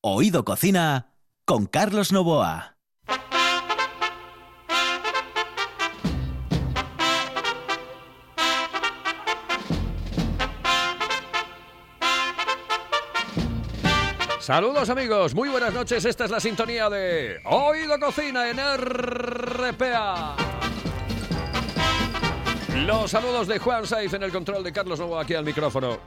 Oído Cocina con Carlos Novoa. Saludos amigos, muy buenas noches. Esta es la sintonía de Oído Cocina en RPA. Los saludos de Juan Saiz en el control de Carlos Novoa aquí al micrófono.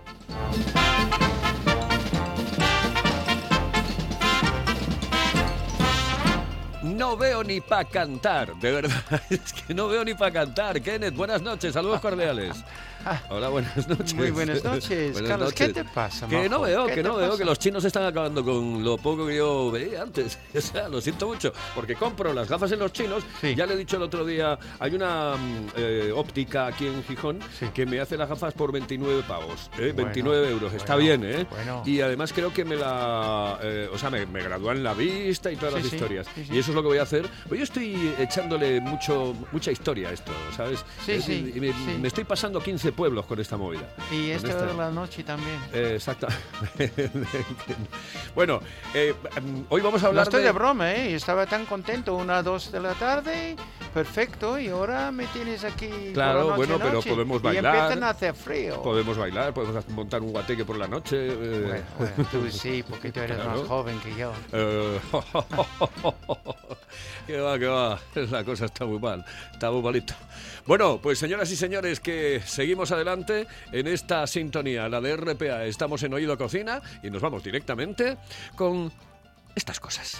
No veo ni para cantar, de verdad. Es que no veo ni para cantar. Kenneth, buenas noches, saludos cordiales. Hola, buenas noches. Muy buenas noches, Buenas Carlos. ¿Qué noches. te pasa, Que no veo, ¿Qué que no veo, pasa? que los chinos están acabando con lo poco que yo veía antes. O sea, lo siento mucho, porque compro las gafas en los chinos. Sí. Ya le he dicho el otro día, hay una mm, eh, óptica aquí en Gijón Sí. que me hace las gafas por 29 pavos, ¿eh? Bueno, 29 euros. Está bueno, bien, ¿eh? bueno. Y además creo que me la... eh, o sea, me, me gradúan la vista y todas Sí, las historias. Y eso es lo que voy a hacer. Pues yo estoy echándole mucho, mucha historia a esto, ¿sabes? Sí, sí, y me, me estoy pasando 15 pueblos con esta movida. Y esto esta- de la noche también. Eh, Exacto. bueno, eh, mm, hoy vamos a No hablar estoy de... de broma, ¿eh? Estaba tan contento, una, dos de la tarde, perfecto, y ahora me tienes aquí. Claro, la noche, bueno, pero noche, podemos Y bailar. empiezan a hacer frío. Podemos bailar, podemos montar un guateque por la noche. eh, Bueno, bueno, tú sí, porque tú eres Claro. más joven que yo. eh, que va, que va. La cosa está muy mal. Está muy malito. Bueno, pues señoras y señores, que seguimos adelante en esta sintonía, la de RPA. Estamos en Oído Cocina y nos vamos directamente con estas cosas.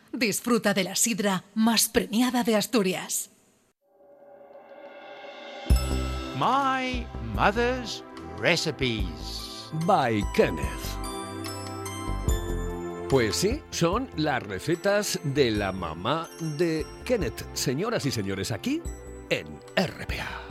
Disfruta de la sidra más premiada de Asturias. My Mother's Recipes. by Kenneth. Pues sí, son las recetas de la mamá de Kenneth. Señoras y señores, aquí en RPA.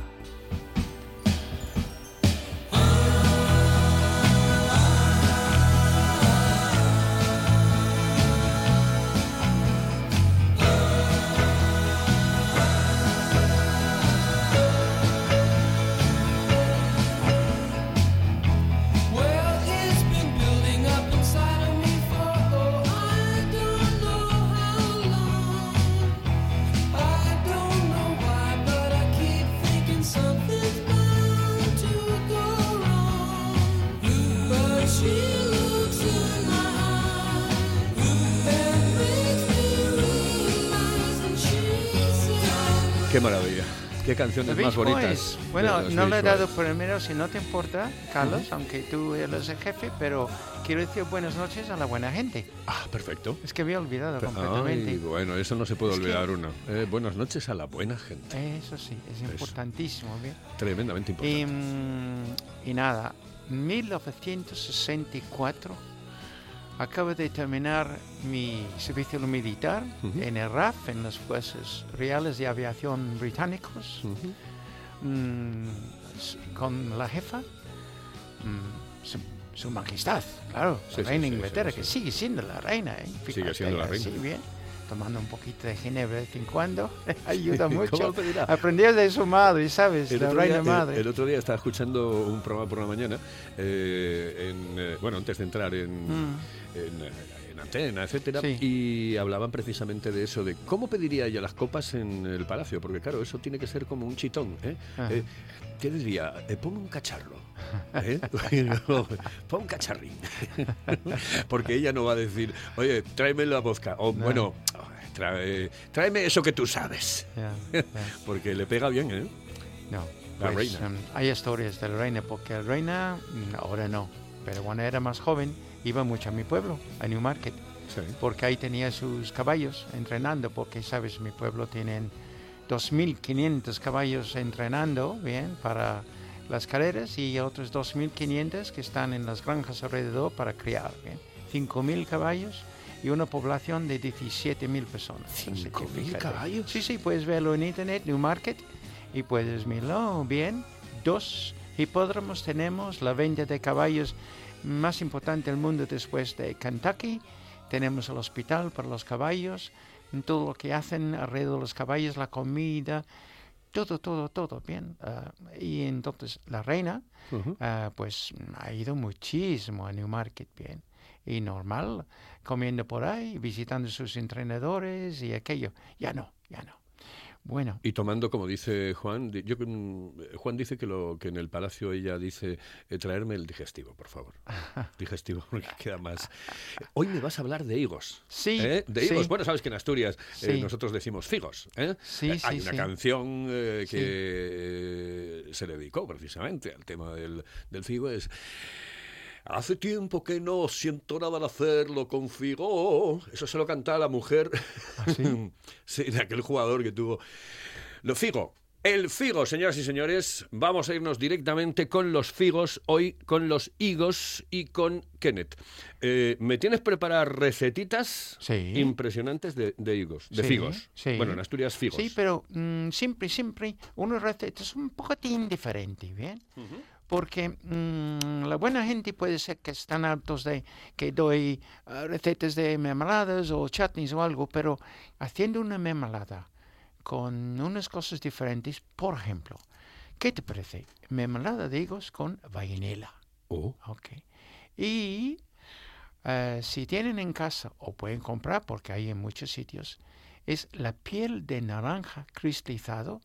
Canciones más bonitas. Bueno, no le he dado primero, si no te importa, Carlos, aunque tú eres el jefe, pero quiero decir buenas noches a la buena gente. Ah, perfecto. Es que había olvidado Ay, completamente. bueno, eso no se puede Es que- olvidar uno. Eh, buenas noches a la buena gente. Eso sí, es importantísimo. ¿bien? Tremendamente Y, importante. mm, y nada, 1964 acabo de terminar mi servicio militar en el RAF, en las Fuerzas Reales de Aviación Británicos, mm, con la jefa, mm, su, su majestad, claro, Sí, la reina sí, Inglaterra, que sigue siendo la reina. ¿eh? Sigue siendo la reina. bien, tomando un poquito de ginebra de vez en cuando, ayuda mucho. Aprender de su madre, ¿sabes? El la otro, reina día, madre. el- el otro día estaba escuchando un programa por la mañana, eh, en, eh, bueno, antes de entrar en, Mm. eh, en antena, etcétera, Sí. y hablaban precisamente de eso, de cómo pediría ella las copas en el palacio, porque claro, eso tiene que ser como un chitón. ¿eh? Eh, ¿Qué diría? Eh, pon un cacharro. ¿eh? pon un cacharrín. porque ella no va a decir, oye, tráeme la vodka, o No. bueno, trae- tráeme eso que tú sabes. Ya, ya. Porque le pega bien, ¿eh? No. La pues, reina. em, hay historias de la reina, porque la reina, ahora no, pero cuando era más joven, iba mucho a mi pueblo, a Newmarket, Sí. porque ahí tenía sus caballos entrenando, porque, sabes, mi pueblo tienen 2.500 caballos entrenando, bien, para las carreras y otros 2.500 que están en las granjas alrededor para criar. ¿bien? 5.000 caballos y una población de 17.000 personas. Así que 5.000 fíjate. caballos. Sí, sí, puedes verlo en internet, Newmarket, y puedes mirarlo bien. Dos hipódromos tenemos, la venta de caballos más importante del mundo después de Kentucky. Tenemos el hospital para los caballos, todo lo que hacen alrededor de los caballos, la comida, todo, todo, todo, bien. Ah, y entonces la reina, ah, pues ha ido muchísimo a Newmarket, bien. Y normal, comiendo por ahí, visitando sus entrenadores y aquello. Ya no, ya no. Bueno, Y tomando, como dice Juan, yo, mm, Juan dice que, lo, que en el palacio ella dice, eh, traerme el digestivo, por favor. Digestivo, porque queda más. Hoy me vas a hablar de higos. Sí, ¿eh? De higos. sí. Bueno, sabes que en Asturias eh, nosotros decimos figos. ¿eh? Sí, Hay una canción que se dedicó precisamente al tema del, del figo. Es. Hace tiempo que no siento nada al hacerlo con Figo. Eso se lo cantaba la mujer sí, de aquel jugador que tuvo. Lo Figo. El Figo, señoras y señores. Vamos a irnos directamente con los Figos, hoy con los higos y con Kenneth. Eh, ¿Me tienes preparar recetitas Sí. impresionantes de, de higos, de figos? Bueno, en Asturias, figos. Sí, pero mm, siempre, siempre unas recetas un poquitín diferentes, ¿bien? Porque mm, la buena gente puede ser que están hartos de que doy ah, recetas de mermeladas o chutneys o algo, pero haciendo una mermelada con unas cosas diferentes, por ejemplo, ¿qué te parece? Mermelada de higos con vainilla. Oh, Ok. Y eh, si tienen en casa o pueden comprar, porque hay en muchos sitios, es la piel de naranja cristalizado.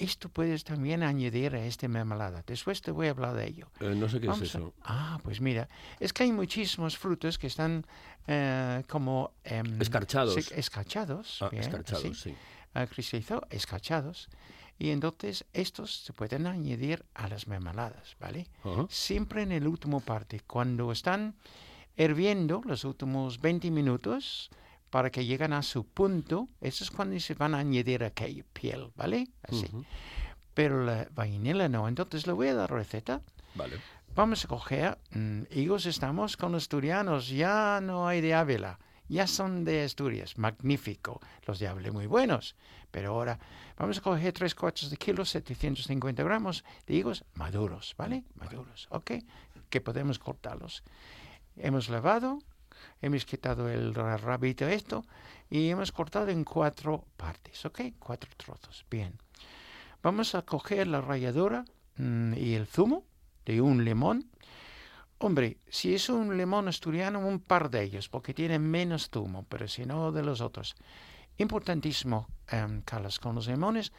Esto puedes también añadir a esta mermelada. Después te voy a hablar de ello. eh, no sé qué Vamos es a- eso. Ah, pues mira, es que hay muchísimos frutos que están eh, como... em, Escarchados. escarchados. Ah, bien, escarchados, así sí. cristalizado, escarchados. Y entonces estos se pueden añadir a las mermeladas, ¿vale? Ajá. Siempre en el último parte, cuando están hirviendo los últimos 20 minutos para que lleguen a su punto, eso es cuando se van a añadir aquella piel, ¿vale? Así. Ujú. Pero la vainilla no. Entonces le voy a dar receta. Vale. Vamos a coger mm, higos, estamos con asturianos, ya no hay de Ávila, ya son de Asturias, magnífico, los de Ávila muy buenos, pero ahora vamos a coger tres cuartos de kilo, 750 gramos de higos maduros, ¿vale? Maduros, ¿ok? Que podemos cortarlos. Hemos lavado, hemos quitado el ra- rabito esto y hemos cortado en cuatro partes, ¿ok? Cuatro trozos, bien. Vamos a coger la ralladura mm, y el zumo de un limón. Hombre, si es un limón asturiano, un par de ellos, porque tienen menos zumo, pero si no, de los otros. Importantísimo, em, Carlos, con los limones,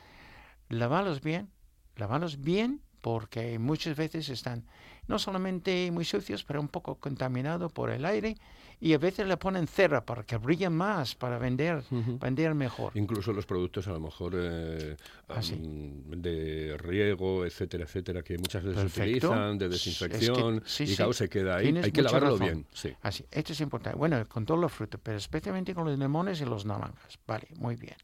lavarlos bien, lavarlos bien, porque muchas veces están no solamente muy sucios, pero un poco contaminados por el aire, y a veces le ponen cera para que brillen más, para vender, vender mejor. Incluso los productos a lo mejor eh, Ah, am, de riego, etcétera, etcétera, que muchas veces se Perfecto. utilizan, de Es que- desinfección, sí, y sí. claro, se queda ahí. Tienes Hay que lavarlo razón. bien, sí. Así, esto es importante. Bueno, con todos los frutos, pero especialmente con los limones y los naranjas. Vale, muy bien.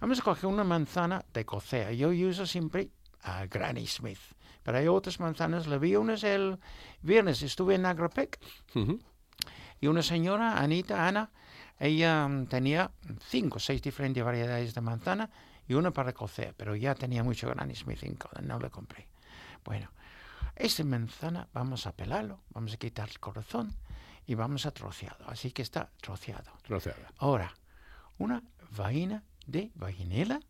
Vamos a coger una manzana de cocea. Yo uso siempre a Granny Smith. Pero hay otras manzanas. Le vi unas el viernes. Estuve en Agropec Ujú. y una señora, Anita, Ana, ella mm, tenía cinco o seis diferentes variedades de manzana y una para cocer, pero ya tenía mucho Granny Smith en no le compré. Bueno, esta manzana vamos a pelarlo, vamos a quitar el corazón y vamos a troceado. Así que está troceado. Troceada. Ahora, una vaina de vainilla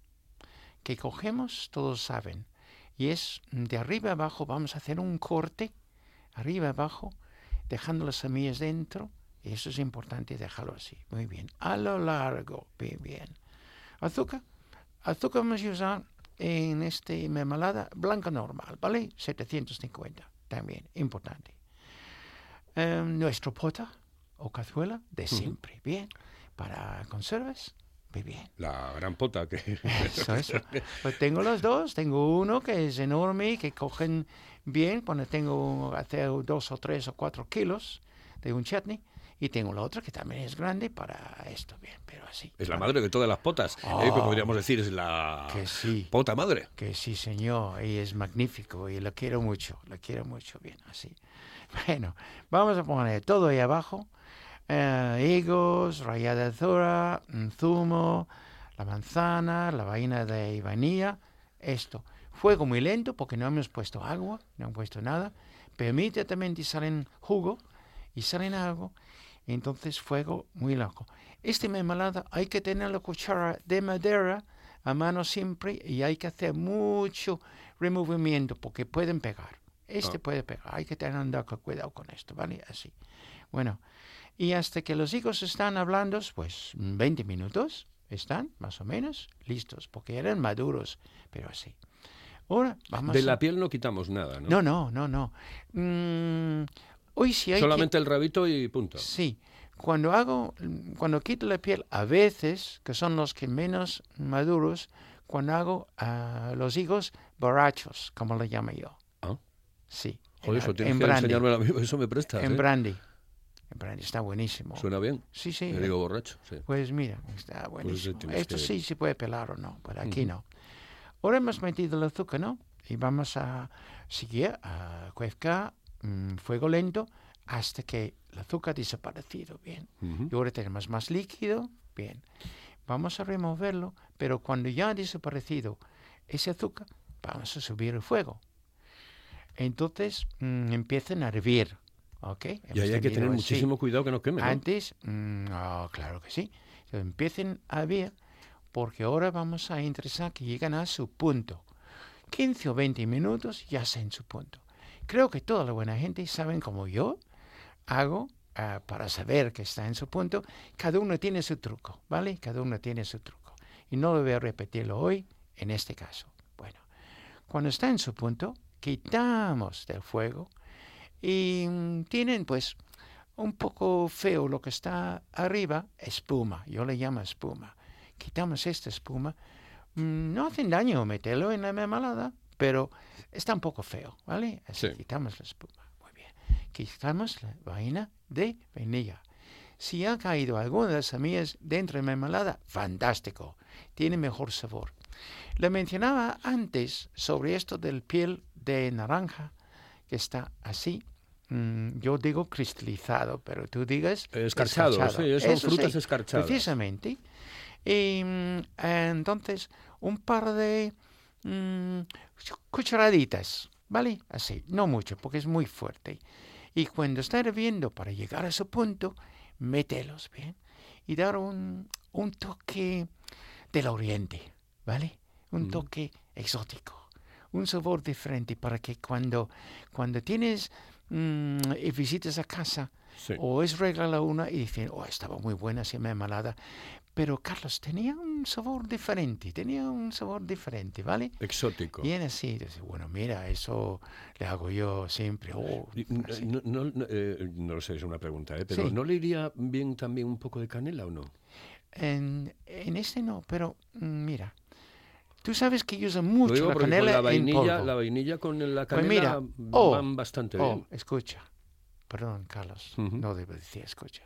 que cogemos, todos saben, y es de arriba abajo, vamos a hacer un corte, arriba abajo, dejando las semillas dentro, eso es importante dejarlo así, muy bien, a lo largo, bien, bien. Azúcar, azúcar vamos a usar en este mermelada blanca normal, ¿vale? 750, también, importante. Eh, nuestro pota o cazuela de siempre, bien. Para conservas, muy bien. La gran pota que... Eso, eso. Pues tengo los dos. Tengo uno que es enorme, que cogen bien cuando tengo hacer dos o tres o cuatro kilos de un chutney. Y tengo la otra que también es grande para esto, bien, pero así. Es la madre de todas las potas. Oh. eh, podríamos decir, es la Que sí. pota madre. Que sí, señor, y es magnífico, y lo quiero mucho, lo quiero mucho, bien, así. Bueno, vamos a poner todo ahí abajo. Eh, higos, rallada de azura, un zumo, la manzana, la vaina de vainilla, esto. Fuego muy lento porque no hemos puesto agua, no hemos puesto nada, pero inmediatamente salen jugo y salen algo, entonces fuego muy loco. Este mermelada hay que tener la cuchara de madera a mano siempre y hay que hacer mucho removimiento porque pueden pegar. Este Ah. puede pegar, hay que tener andar cuidado con esto, ¿vale? Así. Bueno, y hasta que los higos están hablando, pues 20 minutos están más o menos listos porque eran maduros, pero así. Ahora vamos De a... la piel no quitamos nada, ¿no? No, no, no, no. Mm, hoy sí hay que- Solamente el rabito y punto. Sí, cuando hago, cuando quito la piel, a veces, que son los que menos maduros, cuando hago ah, los higos borrachos, como le llamo yo. Ah. Sí. Joder, en, eso tienes en que brandy. enseñármelo a mí, eso me prestas. En ¿eh? brandy. En está buenísimo. Suena bien. Sí, sí. Me digo borracho. Sí. Pues mira, está buenísimo. tienes Esto que- sí se puede pelar o no, pero aquí no. Ahora hemos metido el azúcar, ¿no? Y vamos a seguir a cuezcar mm, fuego lento hasta que el azúcar ha desaparecido, bien. Y ahora tenemos más líquido, bien. Vamos a removerlo, pero cuando ya ha desaparecido ese azúcar, vamos a subir el fuego. Entonces mm, empiezan a hervir, ¿ok? Y ahí hay que tener muchísimo cuidado que no queme, ¿no? Antes, mm, ah, claro que sí. Entonces, empiecen a ver, porque ahora vamos a interesar que llegan a su punto. 15 o 20 minutos ya está en su punto. Creo que toda la buena gente saben como yo hago ah, para saber que está en su punto. Cada uno tiene su truco, ¿vale? Cada uno tiene su truco. Y no lo voy a repetirlo hoy en este caso. Bueno, cuando está en su punto, quitamos del fuego y mm, tienen pues un poco feo lo que está arriba, espuma, yo le llamo espuma. Quitamos esta espuma, mm, no hacen daño meterlo en la mermelada, pero está un poco feo, ¿vale? Así Sí. quitamos la espuma, muy bien. Quitamos la vaina de vainilla. Si ha caído alguna de las semillas dentro de la mermelada, fantástico, tiene mejor sabor. Le mencionaba antes sobre esto del piel de naranja, que está así. Mm, yo digo cristalizado, pero tú digas Escarchado, sí, son frutas escarchadas. Precisamente. Y mm, entonces, un par de mm, cucharaditas, ¿vale? Así, no mucho, porque es muy fuerte. Y cuando está hirviendo, para llegar a su punto, mételos bien y dar un, un toque del oriente, ¿vale? Un toque exótico, un sabor diferente para que cuando, cuando tienes mm, y visitas a casa Sí. o es regla la una y dicen, oh, estaba muy buena esa mermelada, pero Carlos tenía un sabor diferente, tenía un sabor diferente, ¿vale? Exótico. Y en así, dice, bueno, mira, eso le hago yo siempre. oh, así. No, no, no, eh, no lo sé, es una pregunta, ¿eh? pero Sí. ¿no le iría bien también un poco de canela o no? En, en este no, pero mm, mira, tú sabes que yo uso mucho digo la canela la en vainilla, polvo. la vainilla con la Pues canela mira, oh, van bastante oh, bien. escucha, perdón, Carlos, no debo decir escucha.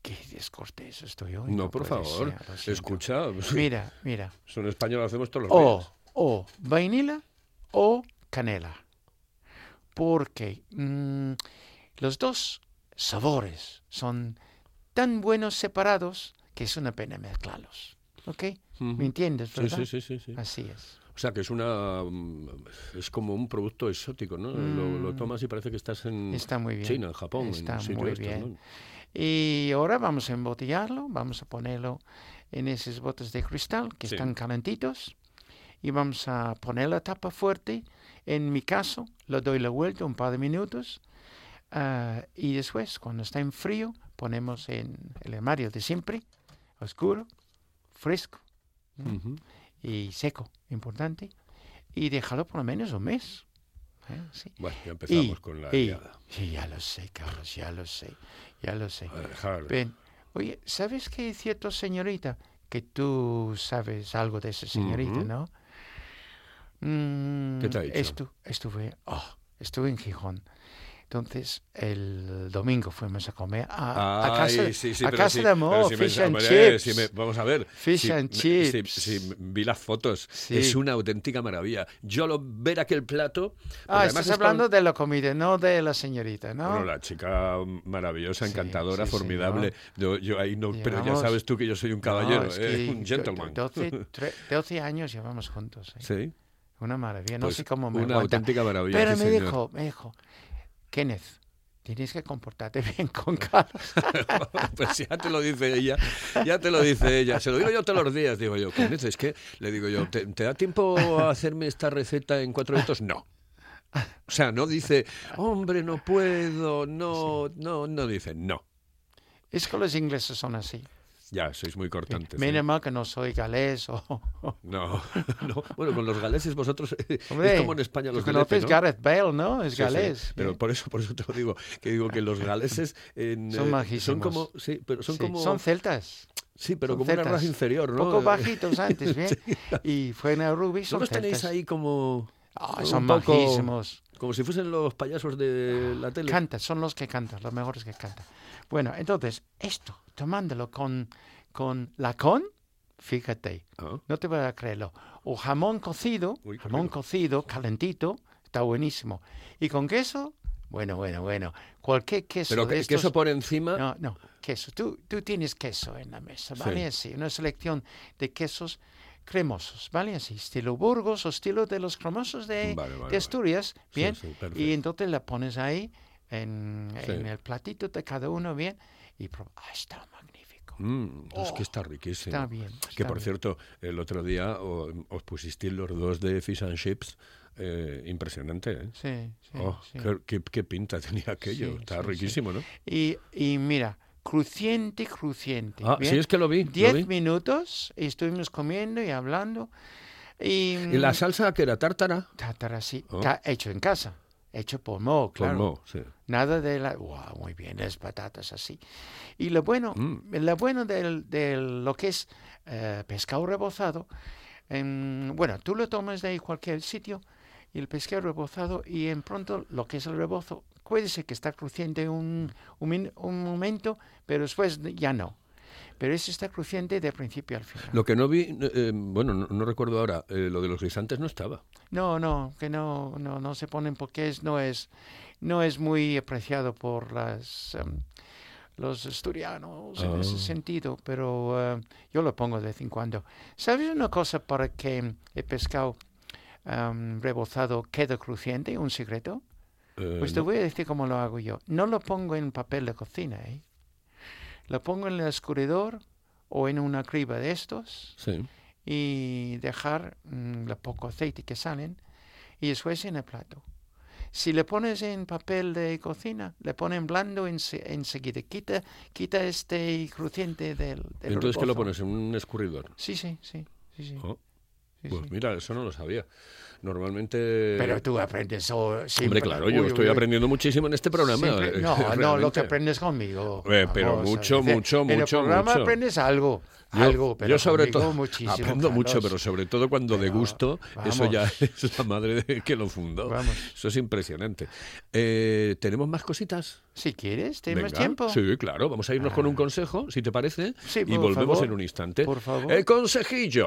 Qué descortés estoy hoy. No, por favor, ser, escucha. Mira, mira, Son español, lo hacemos todos los o, días. o vainilla o canela. Porque mm, los dos sabores son tan buenos separados que es una pena mezclarlos. ¿Ok? ¿Me entiendes, Sí, verdad? sí, sí, sí, sí. Así es. O sea, que es una mm, es como un producto exótico, ¿no? Lo, lo tomas y parece que estás en Mm. Está muy bien. China, en Japón, Está en muy estos, bien. ¿no? Y ahora vamos a embotellarlo, vamos a ponerlo en esos botes de cristal que Sí. están calentitos y vamos a poner la tapa fuerte. En mi caso, lo doy la vuelta un par de minutos ah, y después, cuando está en frío, ponemos en el armario de siempre, oscuro, fresco ¿no? Ujú. y seco, importante, y déjalo por lo menos un mes. ¿eh? Sí. Bueno, ya empezamos Y- con la y- sí, ya lo sé, Carlos, ya lo sé, ya lo sé. Ven, oye, ¿sabes es cierto, señorita? Que tú sabes algo de esa señorita, Ujú. ¿no? Mm, ¿Qué te ha dicho? estu- estuve, oh, estuve en Gijón. Entonces, el domingo fuimos a comer a, a casa, sí, sí, a casa de amor, si me- fish and hombre, chips. si me- vamos a ver. Fish si and me- chips. vi las fotos. Es una auténtica maravilla. Yo lo ver aquel plato. Ah, estás es con- hablando de la comida, no de la señorita, ¿no? Bueno, la chica maravillosa, sí, formidable. Yo, yo ahí no, pero ya Llevamos- sabes tú que yo soy un No, caballero, es eh, un gentleman. 12, tre- 12 años llevamos juntos. ¿eh? Sí. Una maravilla, no Pues sé cómo me una aguanta. auténtica maravilla, Pero me señor. dijo, me dijo, Kenneth, tienes que comportarte bien con Carlos. pues ya te lo dice ella, ya te lo dice ella. Se lo digo yo todos los días, digo yo. "Kenneth, es que, le digo yo, ¿te, te da tiempo a hacerme esta receta en cuatro minutos? No. O sea, no dice, hombre, no puedo, no, no, no dice, no. Es que los ingleses son así. Ya, sois muy cortantes. Menos ¿eh? mal que no soy galés o... No, no. Bueno, con los galeses vosotros eh, Hombre, es como en España los galeses, conoces ¿no? Gareth Bale, ¿no? Es Sí, sí, galés. pero ¿eh? por eso, por eso te lo digo, que digo que los galeses en, Son eh, majísimos. son como, sí, pero son Sí, como, son celtas. sí, pero son como una celtas. raza inferior, ¿no? poco bajitos antes, ¿bien? Y fue en rugby, ¿No son los tenéis ahí como, un son poco- majísimos. Como si fuesen los payasos de la tele? Canta, son los que cantan, los mejores que cantan. Bueno, entonces, esto, tomándolo con, con lacón, fíjate, Ah, no te voy a creerlo. O jamón cocido, Uy, jamón cocido, calentito, está buenísimo. Y con queso, bueno, bueno, bueno. Cualquier queso pero de estos... queso por encima. No, no, queso. Tú, tú tienes queso en la mesa, ¿vale? Así, una selección de quesos cremosos, ¿vale? Así, estilo Burgos o estilo de los cremosos de, Vale, vale, de vale. Asturias, Sí, ¿bien? sí, perfecto. y entonces la pones ahí en, Sí. en el platito de cada uno, ¿bien? Y ah, está magnífico. Mm, es que está riquísimo. Está bien, que está por bien. cierto, el otro día o- os pusisteis los dos de Fish and Chips. eh, impresionante, ¿eh? Sí, sí, Oh, sí. qué, qué- qué pinta tenía aquello. Sí, está sí, sí. riquísimo, ¿no? Y, y mira, cruciente, cruciente. Ah, ¿bien? sí, es que lo vi. lo Diez vi. minutos y estuvimos comiendo y hablando. Y, ¿Y la salsa que era tártara? Tartar así, Oh. hecho en casa, hecho por Mo, claro. mo, sí. Nada de la... Wow, muy bien, las patatas así. Y lo bueno, Mm. lo bueno del, del- lo que es eh, pescado rebozado, em, bueno, tú lo tomas de ahí cualquier sitio y el pescado rebozado y en pronto lo que es el rebozo puede ser que está crujiente un, un, un momento, pero después ya no. Pero ese está crujiente de principio al final. Lo que no vi, eh, bueno, no, no recuerdo ahora, eh, lo de los guisantes no estaba. No, no, que no, no, no se ponen porque es, no es, no es muy apreciado por las, em, los asturianos en ese Ah. sentido, pero eh, yo lo pongo de vez en cuando. ¿Sabes una cosa para que el pescado em, rebozado quede crujiente? ¿Un secreto? Eh, Pues te voy a decir cómo lo hago yo. No lo pongo en papel de cocina, ¿eh? Lo pongo en el escurridor o en una criba de estos Sí. y dejar mm, el poco aceite que salen y después en el plato. Si le pones en papel de cocina, le ponen blando ense- enseguida. Quita, quita este crujiente del, del Entonces, ¿qué lo pones? ¿En un escurridor? Sí, sí, sí. sí, sí, Oh, sí, pues sí. mira, eso no lo sabía. Normalmente... Pero tú aprendes oh, Hombre, siempre. claro, yo Uy, estoy uy, uy. aprendiendo muchísimo en este programa. Siempre- eh, no, no, lo que aprendes conmigo. Eh, pero Vamos mucho, decir, mucho, En el mucho, programa mucho. aprendes algo. Yo, algo, pero yo sobre todo muchísimo, aprendo mucho, Carlos. pero sobre todo cuando de Pero, gusto, eso ya vamos. es la madre de que lo fundó. Vamos. Eso es impresionante. Eh, ¿Tenemos más cositas? Si quieres, ¿tienes Venga. tiempo? Sí, claro. Vamos a irnos con un consejo, si te parece, Sí, y volvemos favor. en un instante. Por favor. El consejillo.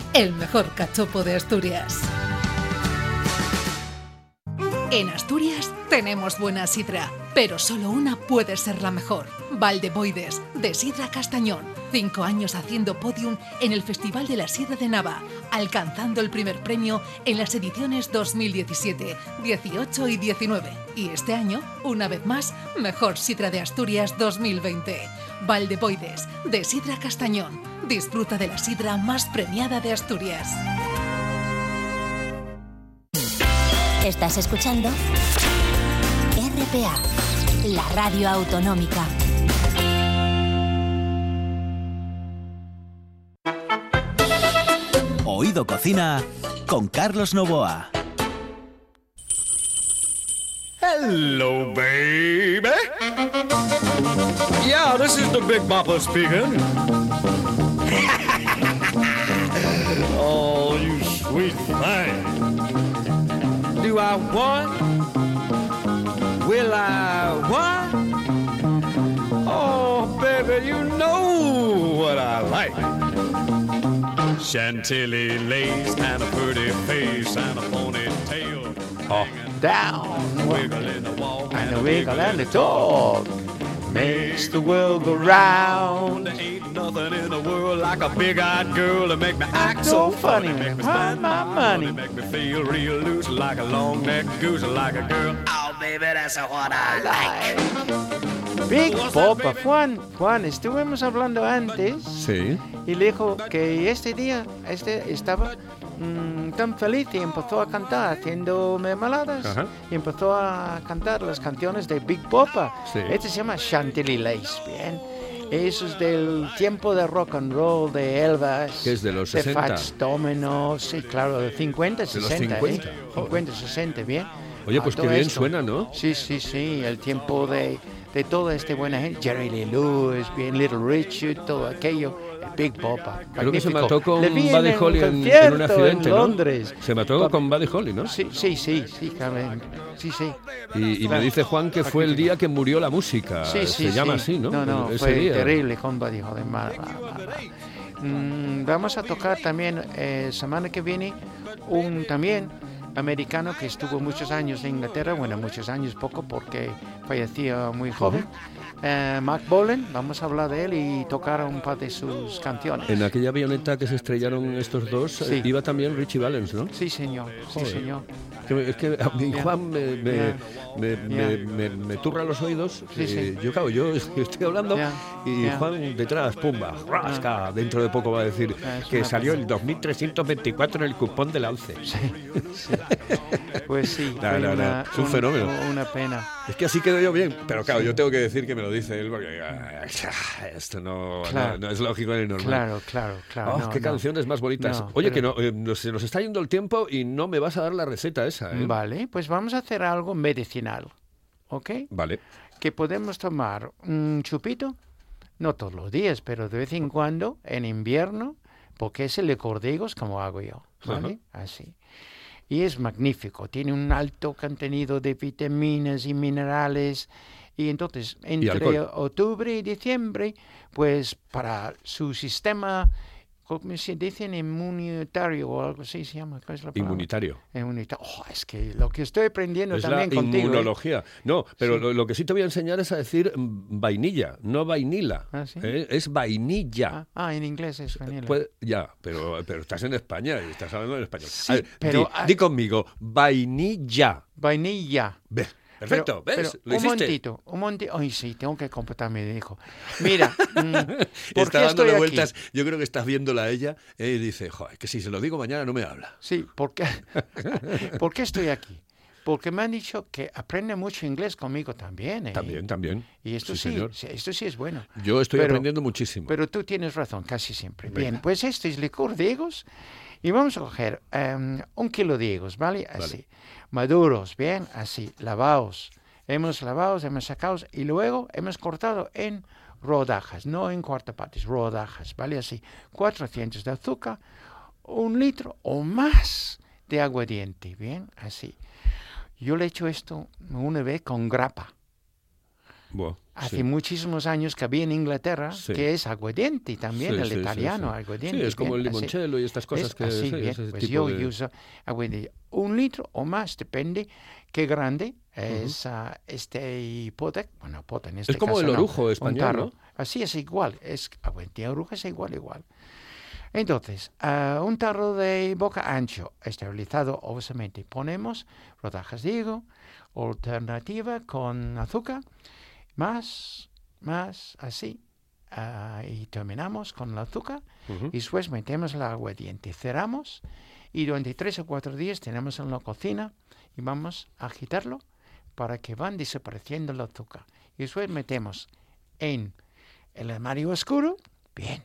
el mejor cachopo de Asturias. En Asturias tenemos buena sidra, pero solo una puede ser la mejor. Valdeboides, de Sidra Castañón. Cinco años haciendo podium en el Festival de la Sidra de Nava, alcanzando el primer premio en las ediciones 2017, 18 y 19. Y este año, una vez más, Mejor Sidra de Asturias 2020. Valdeboides, de Sidra Castañón. Disfruta de la sidra más premiada de Asturias. Estás escuchando RPA, la radio autonómica. Oído Cocina con Carlos Novoa. Hello, baby. Yeah, this is the Big Bopper speaking. oh, you sweet thing. Do I want? Will I want? Oh, baby, you know what I like. Chantilly lace and a pretty face and a ponytail. Oh. Down. Wiggle in the walk And the wiggle and the talk makes the world go round. There ain't nothing in the world like a big-eyed girl to make me act so funny. Make me spend my money. Make me feel real loose like a long-necked goose, like a girl. Oh, baby, that's what I like. Big Popa, Juan, Juan, estuvimos hablando antes Sí. y le dijo que este día este estaba mm, tan feliz y empezó a cantar haciendo mermeladas Ajá. y empezó a cantar las canciones de Big Popa. Sí. Este se llama Chantilly Lace, bien. Eso es del tiempo de rock and roll de Elvis. Que es de los de 60. Fats Domino, sí, claro, de 50, De los 60. ¿eh? 50, joder. 50, 60, bien. Oye, pues qué bien esto. suena, ¿no? Sí, sí, sí, el tiempo de, de toda esta buena gente, Jerry Lee Lewis, bien Little Richard, todo aquello, el Big Popa. Creo que se mató con Buddy Holly en, en un accidente, en ¿no? Londres. Se mató con Buddy Holly, ¿no? Sí, sí, sí, sí, sí, sí. Y, y me dice Juan que fue el día que murió la música. Sí, sí, Se llama sí. así, ¿no? No, no, Ese fue día. terrible con Buddy Holly. ma- ma- ma- ma. Mm, vamos a tocar también eh, semana que viene un también americano que estuvo muchos años en Inglaterra, bueno, muchos años, poco porque falleció muy joven. Eh, Mark Bolan, vamos a hablar de él y tocar un par de sus canciones. En aquella avioneta que se estrellaron estos dos, Sí. eh, iba también Richie Valens, ¿no? Sí, señor, sí, Joder. señor. Que me- es que a mí. Juan me, me, Ya. me, me- Ya. me- turra los oídos. Sí, eh, sí. Yo, claro, yo estoy hablando y. Juan detrás, pumba, rasca. Dentro de poco va a decir que salió el 2324 en el cupón de la ONCE. Pues sí, No, no, una, es un fenómeno. Una pena. Es que así quedo yo bien, pero claro, yo tengo que decir que me lo dice él porque ah, esto no, Claro. no, no es lógico ni normal. Claro, claro, claro. Oh, qué canciones más bonitas. Oye, pero- que no, eh, se nos está yendo el tiempo y no me vas a dar la receta esa, ¿eh? Vale, pues vamos a hacer algo medicinal, ¿ok? Vale. Que podemos tomar un chupito, no todos los días, pero de vez en cuando, en invierno, porque es el de higos como hago yo, ¿vale? Así. Y es magnífico, tiene un alto contenido de vitaminas y minerales. Y entonces, entre octubre y diciembre, pues para su sistema, ¿cómo se dice? Inmunitario o algo así se llama. ¿Cuál es la palabra? Inmunitario. Inmunitario. Oh, es que lo que estoy aprendiendo Es la también contigo. ¿eh? inmunología. No, pero Sí. lo, lo que sí te voy a enseñar es a decir mm, vainilla, no vainila. Ah, ¿sí? ¿eh? Es vainilla. Ah, ah, en inglés es vanilla. Puede- ya, pero, pero estás en España y estás hablando en español. Sí, A ver, pero di, di conmigo, vainilla. Vainilla. Ve, perfecto, Pero- ¿ves? pero Lo un hiciste. momentito, un momentito. Ay, sí, tengo que comportarme de hijo. Mira, mm, ¿por Está qué dándole estoy aquí? vueltas. Yo creo que estás viéndola a ella eh, y dice, joder, que si se lo digo mañana no me habla. Sí, ¿por qué? ¿por qué estoy aquí? Porque me han dicho que aprende mucho inglés conmigo también. ¿eh? También, también. Y esto Sí, sí, esto sí es bueno. Yo estoy Pero- aprendiendo muchísimo. Pero tú tienes razón, casi siempre. Venga. Bien, pues esto es licor de higos y vamos a coger em, un kilo de higos, ¿vale? Así. Maduros, bien, así, lavados. Hemos lavados, hemos sacados y luego hemos cortado en rodajas, no en cuarta partes, rodajas, ¿vale? Así, 400 de azúcar, un litro o más de aguardiente, bien, así. Yo le he hecho esto una vez con grapa. Buah, Hace sí. muchísimos años que había en Inglaterra, Sí. que es aguardiente también, Sí, el italiano, sí. aguardiente. Sí, es como bien, el así. limoncello y estas cosas Es que así, sí, bien, ese pues tipo yo de- uso aguardiente. Un litro o más, depende qué grande es ah, este pote. Bueno, pote en este Es como caso el no, orujo un español, tarro. ¿no? Así es igual, es aguardiente orujo es igual, igual. Entonces, ah, un tarro de boca ancho, estabilizado obviamente. Ponemos rodajas de higo, alternativa con azúcar, más, más, así. ah, y terminamos con el azúcar y después metemos el aguardiente, cerramos y durante tres o cuatro días tenemos en la cocina y vamos a agitarlo para que van desapareciendo el azúcar. Y después metemos en el armario oscuro. Bien.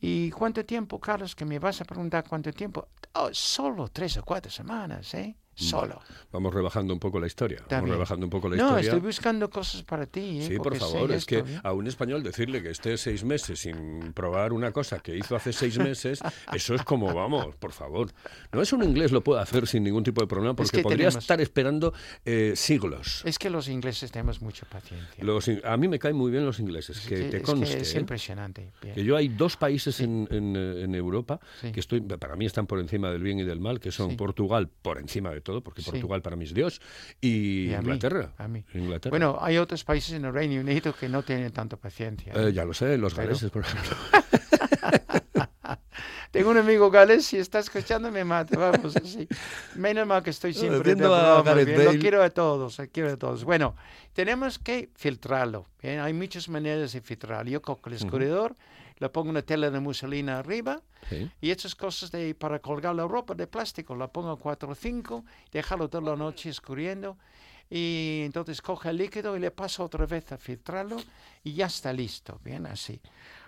¿Y cuánto tiempo, Carlos? Que me vas a preguntar cuánto tiempo. Oh, solo tres o cuatro semanas, ¿eh? Solo. Vamos rebajando un poco la historia. Está Vamos rebajando un poco la No, historia. estoy buscando cosas para ti. ¿eh? Sí, por Porque favor, es esto, que ¿eh? a un español decirle que esté seis meses sin probar una cosa que hizo hace seis meses, eso es como, vamos, por favor. No es un inglés lo puede hacer sin ningún tipo de problema porque que podría tenemos- estar esperando eh, siglos. Es que los ingleses tenemos mucha paciencia. Los in- a mí me caen muy bien los ingleses, que te es conste. es impresionante. Bien. Que yo hay dos países en, en, en Europa Sí. que estoy, para mí están por encima del bien y del mal, que son Sí. Portugal por encima de todo, porque Sí. Portugal para mí es Dios, y, Y a mí, Inglaterra. a mí. Inglaterra. Bueno, hay otros países en el Reino Unido que no tienen tanta paciencia. Eh, ya lo sé, los Pero- galeses, por ejemplo. Tengo un amigo gales, si está escuchando me mata, vamos, así. Menos mal que estoy siempre de viendo a Lo quiero a todos, lo quiero a todos. Bueno, tenemos que filtrarlo. bien, Hay muchas maneras de filtrarlo. Yo cojo el escurridor, le pongo una tela de muselina arriba Sí. y estas cosas de para colgar la ropa de plástico, la pongo a 4 o 5, dejarlo toda la noche escurriendo y entonces coge el líquido y le paso otra vez a filtrarlo y ya está listo, bien así.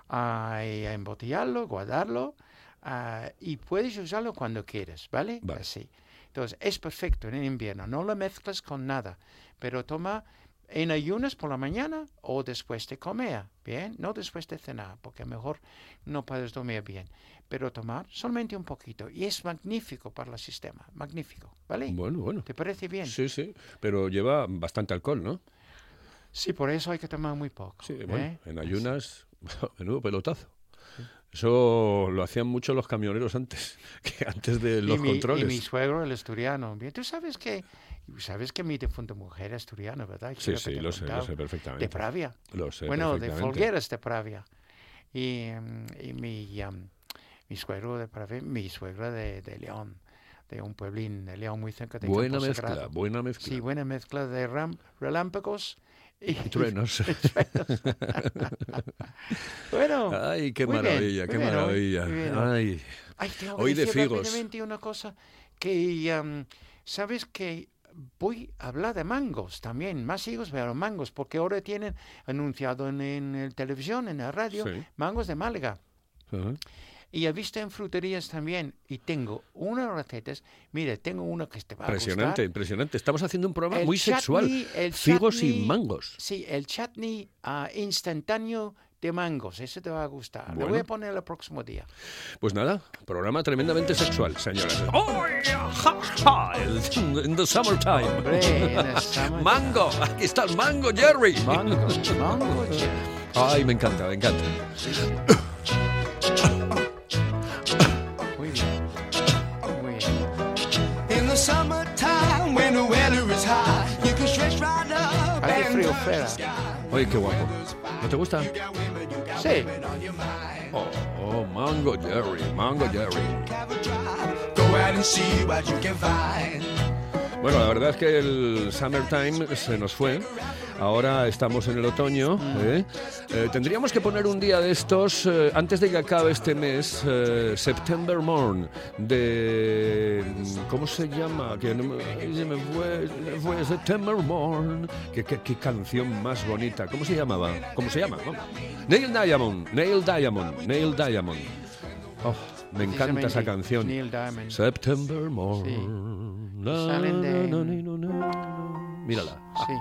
Ah, y a embotellarlo, guardarlo ah, y puedes usarlo cuando quieras, ¿vale? Vale. Así. Entonces es perfecto en invierno, no lo mezclas con nada, pero toma en ayunas por la mañana o después de comer, ¿bien? No después de cenar, porque mejor no puedes dormir bien, pero tomar solamente un poquito y es magnífico para el sistema, magnífico, ¿vale? Bueno, bueno. ¿Te parece bien? Sí, sí, pero lleva bastante alcohol, ¿no? Sí, por eso hay que tomar muy poco. Sí, bueno, ¿eh? en ayunas, menudo pelotazo. Eso lo hacían mucho los camioneros antes, que antes de los y mi, controles. Y mi suegro, el asturiano. Bien, tú sabes que, sabes que mi difunta mujer es asturiana, ¿verdad? Sí, Creo sí, lo sé, lo sé perfectamente. De Pravia. Lo sé bueno, de. Folgueras de Pravia. Y, mm, y mi, um, mi suegro de Pravia, mi suegra de, de León, de un pueblín de León muy cerca de Buena mezcla, Sagrado. buena mezcla. Sí, buena mezcla de ram, relámpagos y, Y truenos. bueno, Ay, qué bien, maravilla, muy qué bien, maravilla. bien. Ay, Ay, tengo que Hoy de decir figos. rápidamente una cosa que um, sabes que voy a hablar de mangos también, más higos, pero mangos, porque ahora tienen anunciado en, en el televisión, en la radio, Sí. mangos de Málaga. Y he visto en fruterías también, y tengo unas recetas, mire, tengo una que te va a Impresionante, gustar. impresionante. Estamos haciendo un programa El muy chutney- sexual. el Figos y mangos. Sí, el chutney ah, instantáneo de mangos, ese te va a gustar. Lo voy Bueno. a poner el próximo día. Pues nada, programa tremendamente sexual, señoras. ¡Oh, yeah! ¡Ja, ja! El- In the summertime. Hombre, en el summertime. Mango, aquí está el mango, Jerry. Mango, mango, che. Ay, me encanta, me encanta. Muy bien. Muy bien. In the summertime, when the weather is high, you can stretch right up Hace and frío touch fuera. the sky. Oye, qué guapo. ¿No te gusta? Sí. Oh, oh, mango, Jerry, mango, Jerry. Go out and see what you can find. Bueno, la verdad es que el summertime se nos fue. Ahora estamos en el otoño. ¿eh? Eh, tendríamos que poner un día de estos, eh, antes de que acabe este mes, September Morn, de... ¿Cómo se llama? Que no me, ay, se me fue, September Morn. ¿Qué, qué, qué canción más bonita. ¿Cómo se llamaba? ¿Cómo se llama? Vamos. Neil Diamond, Neil Diamond, Neil Diamond. Oh, me encanta esa canción. Neil Diamond. September Morn. Na, Salen de-. Mírala, Sí.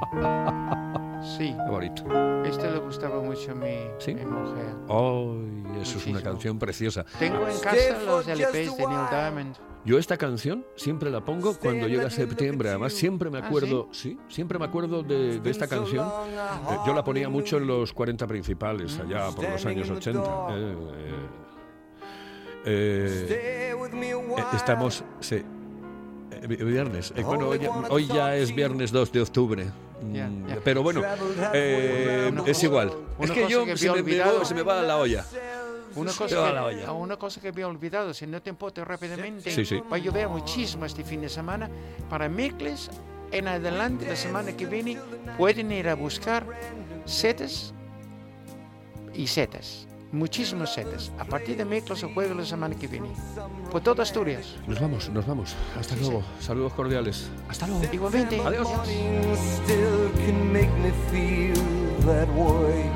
Sí. qué bonito. Este le gustaba mucho a mi, ¿Sí? mi mujer. Ay, eso es una Muchísimo. canción preciosa. Tengo en casa los LPs de Neil Diamond. Yo esta canción siempre la pongo cuando llega septiembre. Además, siempre me Ah, acuerdo, sí, siempre me acuerdo de, de esta canción. Eh, yo la ponía mucho en los 40 principales, allá por los años 80. Eh, eh, eh, a Eh. Estamos, sí. eh, vi- Viernes. Eh, bueno, hoy, ya- hoy ya es viernes 2 de octubre. Ya, Mm, ya. Pero bueno, eh, Una es igual. Es que yo que se, me, me va- se me va la olla. Una cosa, la que, olla. a una cosa que había olvidado, si no te importa rápidamente, Sí, sí. va a llover muchísimo este fin de semana. Para miércoles en adelante, la semana que viene, pueden ir a buscar setas y setas. Muchísimos setes. A partir de miércoles o jueves la semana que viene. Por toda Asturias. Nos vamos, nos vamos. Hasta luego. Saludos cordiales. Hasta luego. Igualmente. Adiós. still can make me feel that way.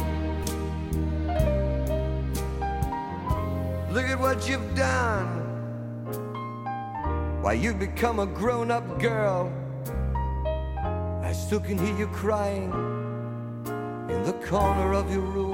Look at what you've done. Why, you've become a grown up girl. I still can hear you crying in the corner of your room.